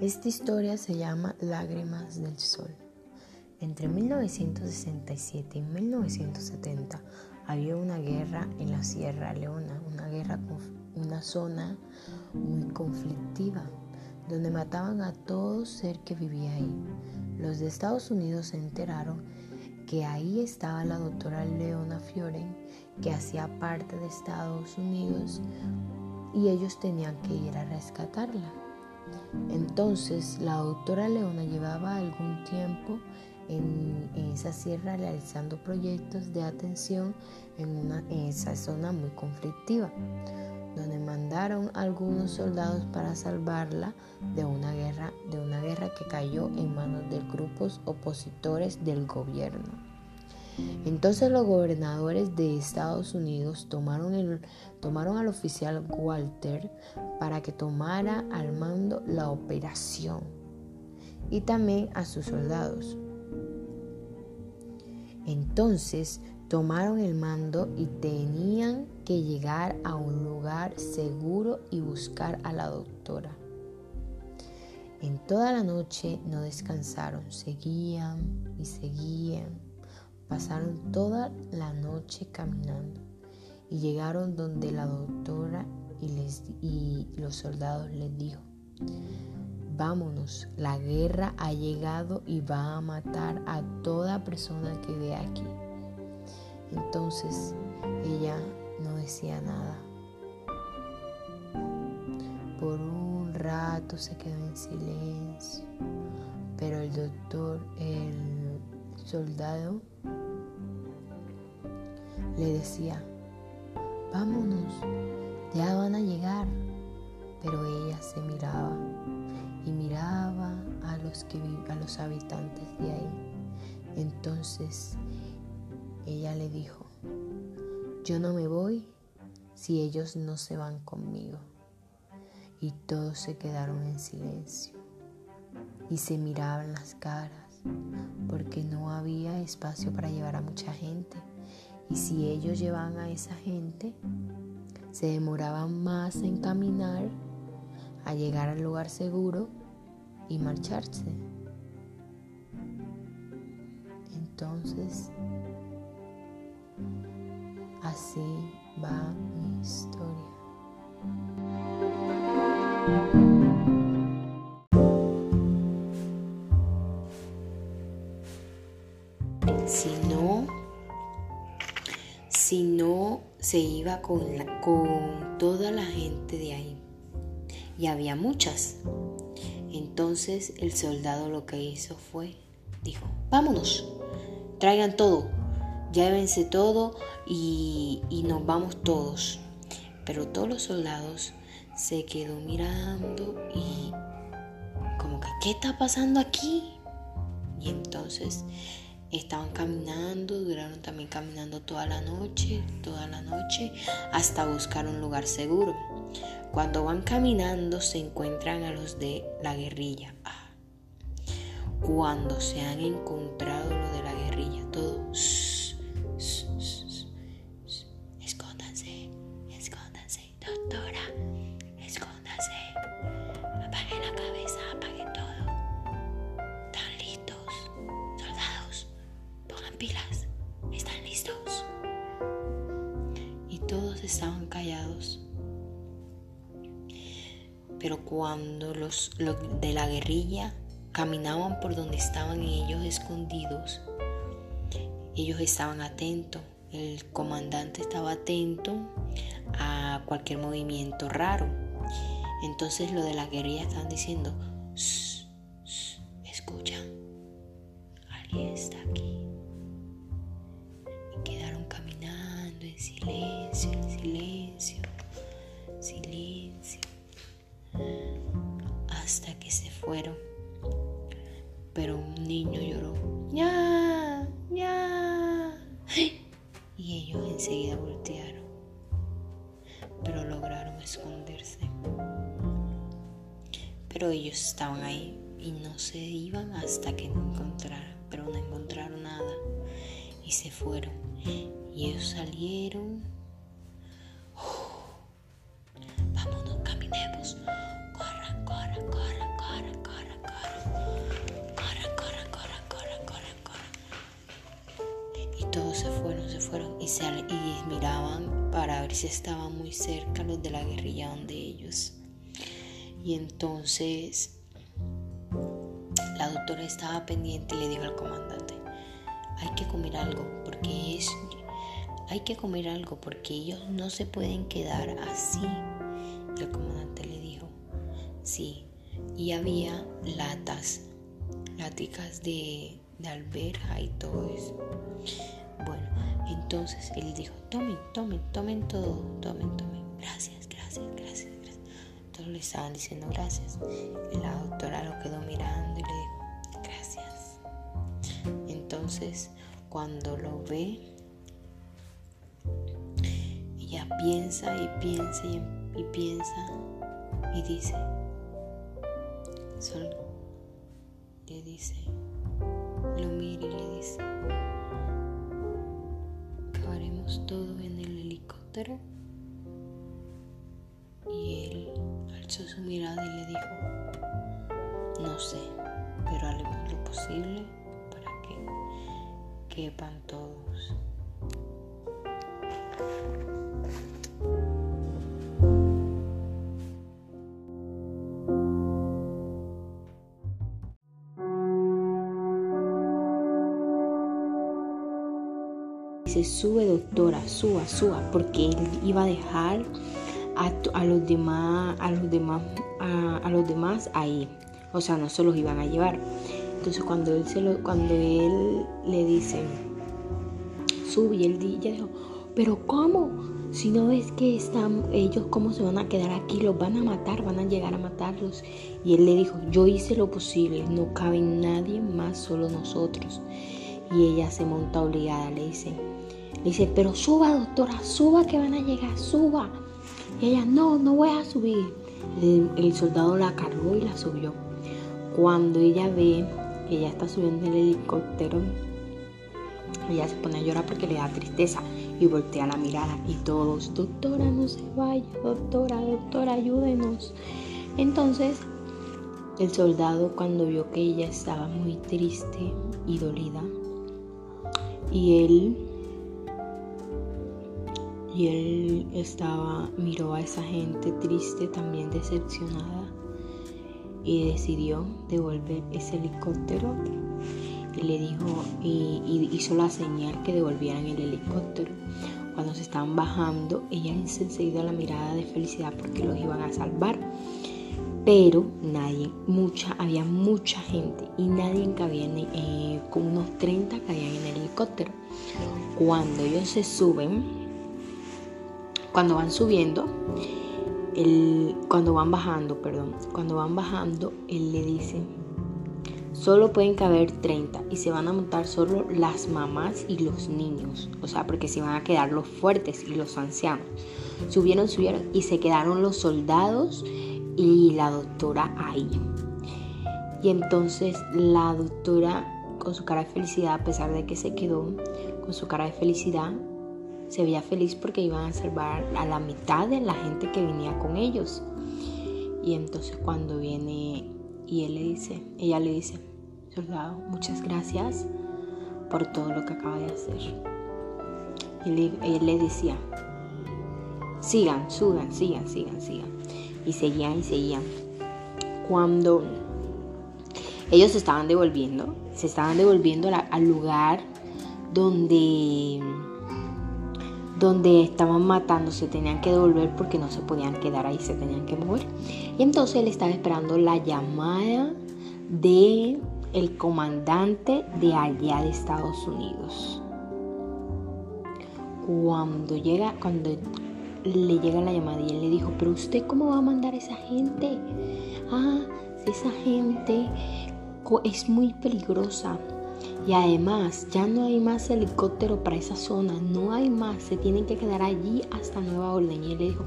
Esta historia se llama Lágrimas del Sol. Entre 1967 y 1970 había una guerra en la Sierra Leona, una guerra una zona muy conflictiva, donde mataban a todo ser que vivía ahí. Los de Estados Unidos se enteraron que ahí estaba la doctora Leona Fioren, que hacía parte de Estados Unidos, y ellos tenían que ir a rescatarla. Entonces la doctora Leona llevaba algún tiempo en, esa sierra realizando proyectos de atención en, esa zona muy conflictiva, donde mandaron algunos soldados para salvarla de una guerra, de una guerra que cayó en manos de grupos opositores del gobierno. Entonces los gobernadores de Estados Unidos tomaron, el, tomaron al oficial Walter para que tomara al mando la operación y también a sus soldados. Entonces tomaron el mando y tenían que llegar a un lugar seguro y buscar a la doctora. En toda la noche no descansaron, seguían y seguían Pasaron toda la noche caminando y llegaron donde la doctora y, les, y los soldados les dijo, vámonos, la guerra ha llegado y va a matar a toda persona que ve aquí. Entonces ella no decía nada. Por un rato se quedó en silencio, pero el doctor, el soldado, le decía, vámonos, ya van a llegar. Pero ella se miraba y miraba a los, que, a los habitantes de ahí. Entonces ella le dijo, yo no me voy si ellos no se van conmigo. Y todos se quedaron en silencio y se miraban las caras porque no había espacio para llevar a mucha gente. Y si ellos llevaban a esa gente, se demoraban más en caminar a llegar al lugar seguro y marcharse. Entonces, así va mi historia. Se iba con, con toda la gente de ahí. Y había muchas. Entonces el soldado lo que hizo fue, dijo, vámonos, traigan todo, llévense todo y, y nos vamos todos. Pero todos los soldados se quedó mirando y como que, ¿qué está pasando aquí? Y entonces Estaban caminando, duraron también caminando toda la noche, toda la noche, hasta buscar un lugar seguro. Cuando van caminando se encuentran a los de la guerrilla. Ah. Cuando se han encontrado los de la guerrilla, todos estaban callados. Pero cuando los, de la guerrilla caminaban por donde estaban ellos escondidos, ellos estaban atentos. El comandante estaba atento a cualquier movimiento raro. Entonces lo de la guerrilla estaban diciendo, ellos estaban ahí y no se iban hasta que no encontraran, pero no encontraron nada y se fueron. Y ellos salieron. Uf. Vámonos, caminemos. Corran, corran, corran, corran, corran, corran. Corran, corran, corran, corran, corran. Y todos se fueron, se fueron y, se, y miraban para ver si estaban muy cerca los de la guerrilla donde ellos. Y entonces la doctora estaba pendiente y le dijo al comandante, hay que comer algo porque hay que comer algo porque ellos no se pueden quedar así. El comandante le dijo, sí, y había latas, láticas de, de y todo eso. Bueno, entonces él dijo, tomen, tomen, tomen todo, tomen, tomen. Gracias, gracias, gracias. Todos le estaban diciendo gracias. Y la doctora lo quedó mirando y le dijo, gracias. Entonces, cuando lo ve, ella piensa y piensa y, piensa y dice, Sol le dice, lo mira y le dice, acabaremos todo en el helicóptero. Y él alzó su mirada y le dijo, no sé, pero haremos lo posible para que quepan todos. se sube doctora, suba, suba, porque él iba a dejar a, los demás, a los demás, a, los demás ahí. O sea, no se los iban a llevar. Entonces cuando él se lo, cuando él le dice, sube, y él dijo, pero ¿cómo? Si no ves que están ellos, ¿cómo se van a quedar aquí? Los van a matar, van a llegar a matarlos. Y él le dijo, yo hice lo posible, no cabe nadie más, solo nosotros. Y ella se monta obligada, le dice, le dice, pero suba doctora, suba que van a llegar, suba. Y ella, no, no voy a subir. El, soldado la cargó y la subió. Cuando ella ve que ella está subiendo el helicóptero, ella se pone a llorar porque le da tristeza y voltea la mirada y todos, doctora, no se vaya, doctora, doctora, ayúdenos. Entonces, el soldado cuando vio que ella estaba muy triste y dolida, y él y él estaba miró a esa gente triste, también decepcionada y decidió devolver ese helicóptero y le dijo y, hizo la señal que devolvieran el helicóptero. Cuando se estaban bajando, ella hizo enseguida la mirada de felicidad porque los iban a salvar. Pero nadie, mucha, había mucha gente y nadie cabía eh, con unos 30 caían en el helicóptero. Cuando ellos se suben, cuando van subiendo, cuando van bajando, perdón, cuando van bajando, él le dice, solo pueden caber 30 y se van a montar solo las mamás y los niños, o sea, porque se van a quedar los fuertes y los ancianos. Subieron, subieron y se quedaron los soldados y la doctora ahí. Y entonces la doctora, con su cara de felicidad, a pesar de que se quedó, con su cara de felicidad, se veía feliz porque iban a salvar a la mitad de la gente que venía con ellos. Y entonces cuando viene y él le dice, ella le dice, soldado, muchas gracias por todo lo que acaba de hacer. Y él le decía, sigan, suban, sigan, sigan, sigan. Y seguían y seguían. Cuando ellos se estaban devolviendo, se estaban devolviendo al lugar donde donde estaban matando se tenían que devolver porque no se podían quedar ahí, se tenían que mover. Y entonces él estaba esperando la llamada de el comandante de allá de Estados Unidos. Cuando llega, cuando le llega la llamada y él le dijo, pero usted cómo va a mandar a esa gente? Ah, esa gente es muy peligrosa. Y además, ya no hay más helicóptero para esa zona, no hay más, se tienen que quedar allí hasta nueva orden. Y él dijo,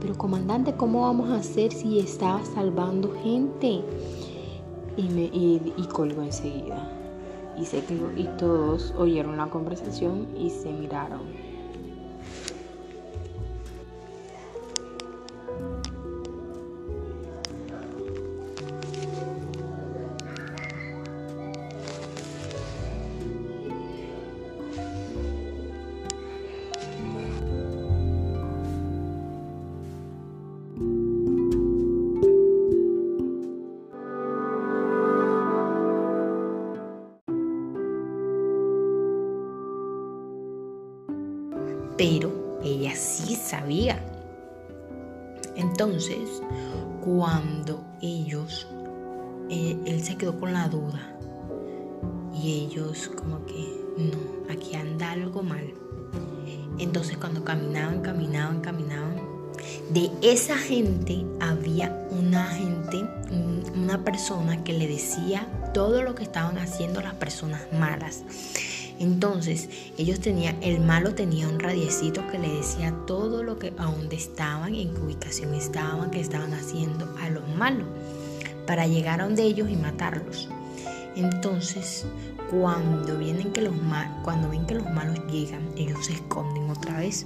pero comandante, ¿cómo vamos a hacer si estaba salvando gente? Y, me, y, colgó enseguida. Y, se y todos oyeron la conversación y se miraron. Pero ella sí sabía. Entonces, cuando ellos, eh, él se quedó con la duda y ellos como que, no, aquí anda algo mal. Entonces cuando caminaban, caminaban, caminaban, de esa gente había una gente, una persona que le decía todo lo que estaban haciendo las personas malas. Entonces, ellos tenían, el malo tenía un radiecito que le decía todo lo que, a dónde estaban, en qué ubicación estaban, qué estaban haciendo a los malos, para llegar a donde ellos y matarlos. Entonces, cuando vienen que los cuando ven que los malos llegan, ellos se esconden otra vez.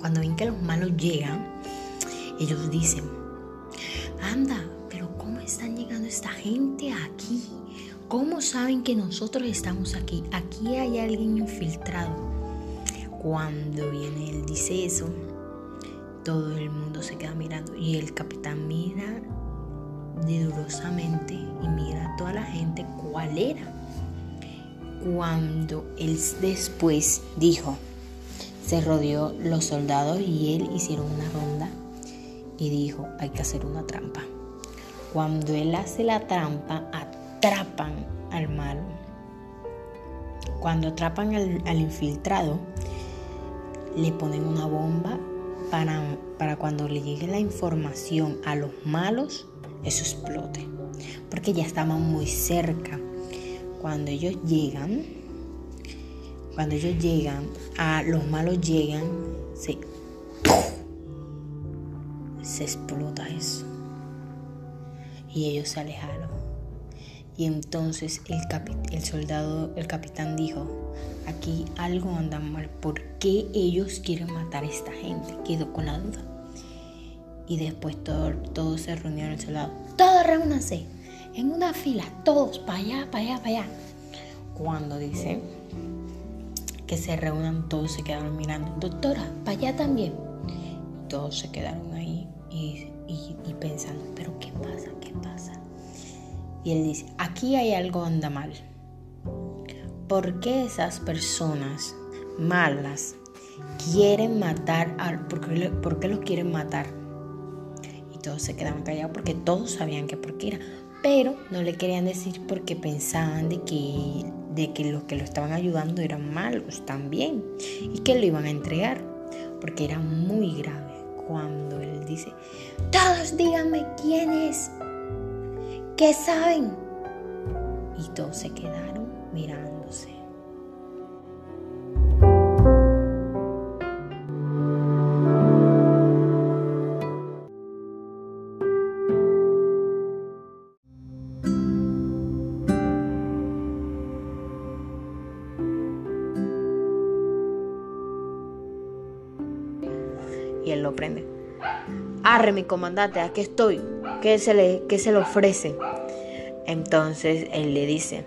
Cuando ven que los malos llegan, ellos dicen, anda, pero ¿cómo están llegando esta gente aquí? ¿Cómo saben que nosotros estamos aquí? Aquí hay alguien infiltrado. Cuando viene él dice eso, todo el mundo se queda mirando y el capitán mira dedurosamente y mira a toda la gente cuál era. Cuando él después dijo, se rodeó los soldados y él hicieron una ronda y dijo, hay que hacer una trampa. Cuando él hace la trampa, atrapan al malo. Cuando atrapan al, infiltrado, le ponen una bomba para, para cuando le llegue la información a los malos, eso explote. Porque ya estaban muy cerca. Cuando ellos llegan, cuando ellos llegan, a los malos llegan, se, se explota eso. Y ellos se alejaron. Y entonces el, el soldado, el capitán dijo, aquí algo anda mal. ¿Por qué ellos quieren matar a esta gente? Quedó con la duda. Y después todos se reunieron el soldado. Todos reúnanse en una fila, todos para allá, para allá, para allá. Cuando dice que se reúnan, todos se quedaron mirando. Doctora, para allá también. Todos se quedaron ahí y, y pensando, pero ¿qué pasa? ¿Qué pasa? Y él dice, aquí hay algo anda mal. ¿Por qué esas personas malas quieren matar a... ¿Por qué, por qué los quieren matar? Y todos se quedaban callados porque todos sabían que por qué era. Pero no le querían decir porque pensaban de que, de que los que lo estaban ayudando eran malos también y que lo iban a entregar. Porque era muy grave cuando él dice, todos díganme quién es ¿Qué saben? Y todos se quedaron mirándose. Él lo prende. Arre, mi comandante, aquí estoy. ¿Qué se le, qué se le ofrece? Entonces él le dice,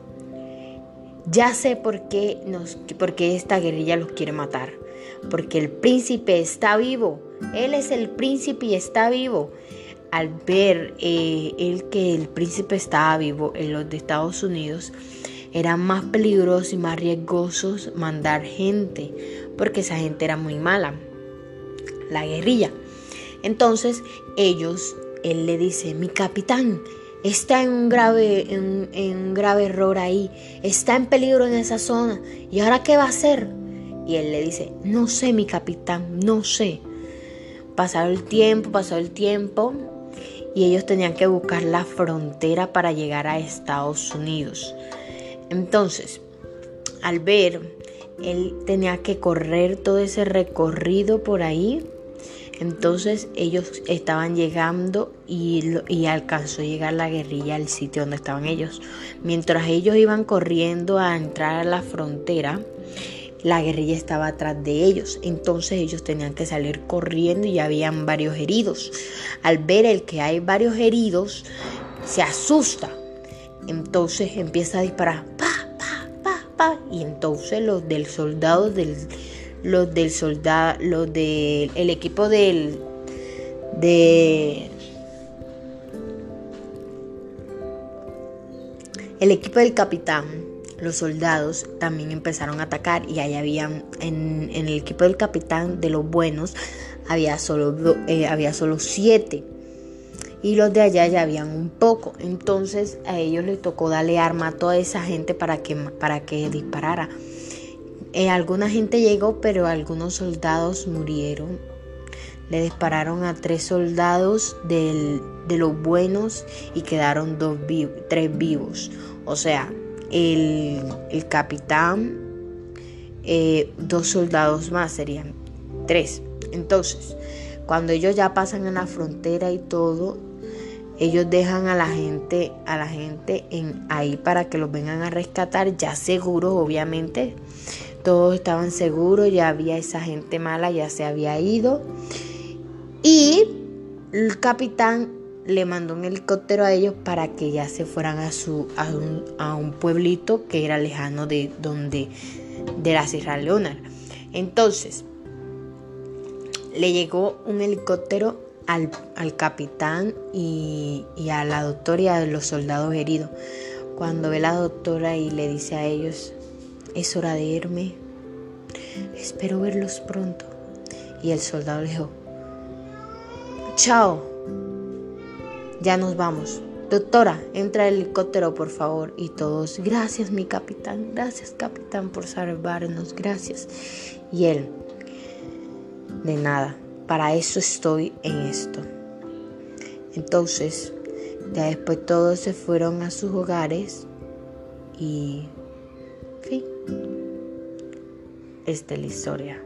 ya sé por qué, nos, por qué esta guerrilla los quiere matar. Porque el príncipe está vivo. Él es el príncipe y está vivo. Al ver eh, él que el príncipe estaba vivo en los de Estados Unidos, era más peligroso y más riesgoso mandar gente. Porque esa gente era muy mala. La guerrilla. Entonces ellos, él le dice, mi capitán, está en un grave, en, un grave error ahí, está en peligro en esa zona. ¿Y ahora qué va a hacer? Y él le dice, no sé, mi capitán, no sé. Pasado el tiempo, pasó el tiempo, y ellos tenían que buscar la frontera para llegar a Estados Unidos. Entonces, al ver, él tenía que correr todo ese recorrido por ahí entonces ellos estaban llegando y, alcanzó a llegar la guerrilla al sitio donde estaban ellos. Mientras ellos iban corriendo a entrar a la frontera, la guerrilla estaba atrás de ellos. Entonces ellos tenían que salir corriendo y habían varios heridos. Al ver el que hay varios heridos, se asusta. Entonces empieza a disparar. Pa, pa, pa, pa. Y entonces los del soldado del los del soldado, los del el equipo del de el equipo del capitán los soldados también empezaron a atacar y ahí habían en, el equipo del capitán de los buenos había solo, eh, había solo siete y los de allá ya habían un poco. Entonces a ellos les tocó darle arma a toda esa gente para que, para que disparara. Eh, alguna gente llegó, pero algunos soldados murieron. Le dispararon a tres soldados de los buenos y quedaron dos tres vivos. O sea, el, capitán, eh, dos soldados más serían tres. Entonces, cuando ellos ya pasan en la frontera y todo, ellos dejan a la gente, a la gente en ahí para que los vengan a rescatar, ya seguros, obviamente. Todos estaban seguros, ya había esa gente mala, ya se había ido. Y el capitán le mandó un helicóptero a ellos para que ya se fueran a, su, a, un, pueblito que era lejano de donde de la Sierra Leona. Entonces, le llegó un helicóptero al, capitán y, y, a la doctora y a los soldados heridos. Cuando ve la doctora y le dice a ellos, es hora de irme, espero verlos pronto. Y el soldado le dijo, chao, ya nos vamos. Doctora, entra el helicóptero, por favor. Y todos, gracias, mi capitán, gracias, capitán, por salvarnos, gracias. Y él, de nada, para eso estoy en esto. Entonces, ya después todos se fueron a sus hogares y fin.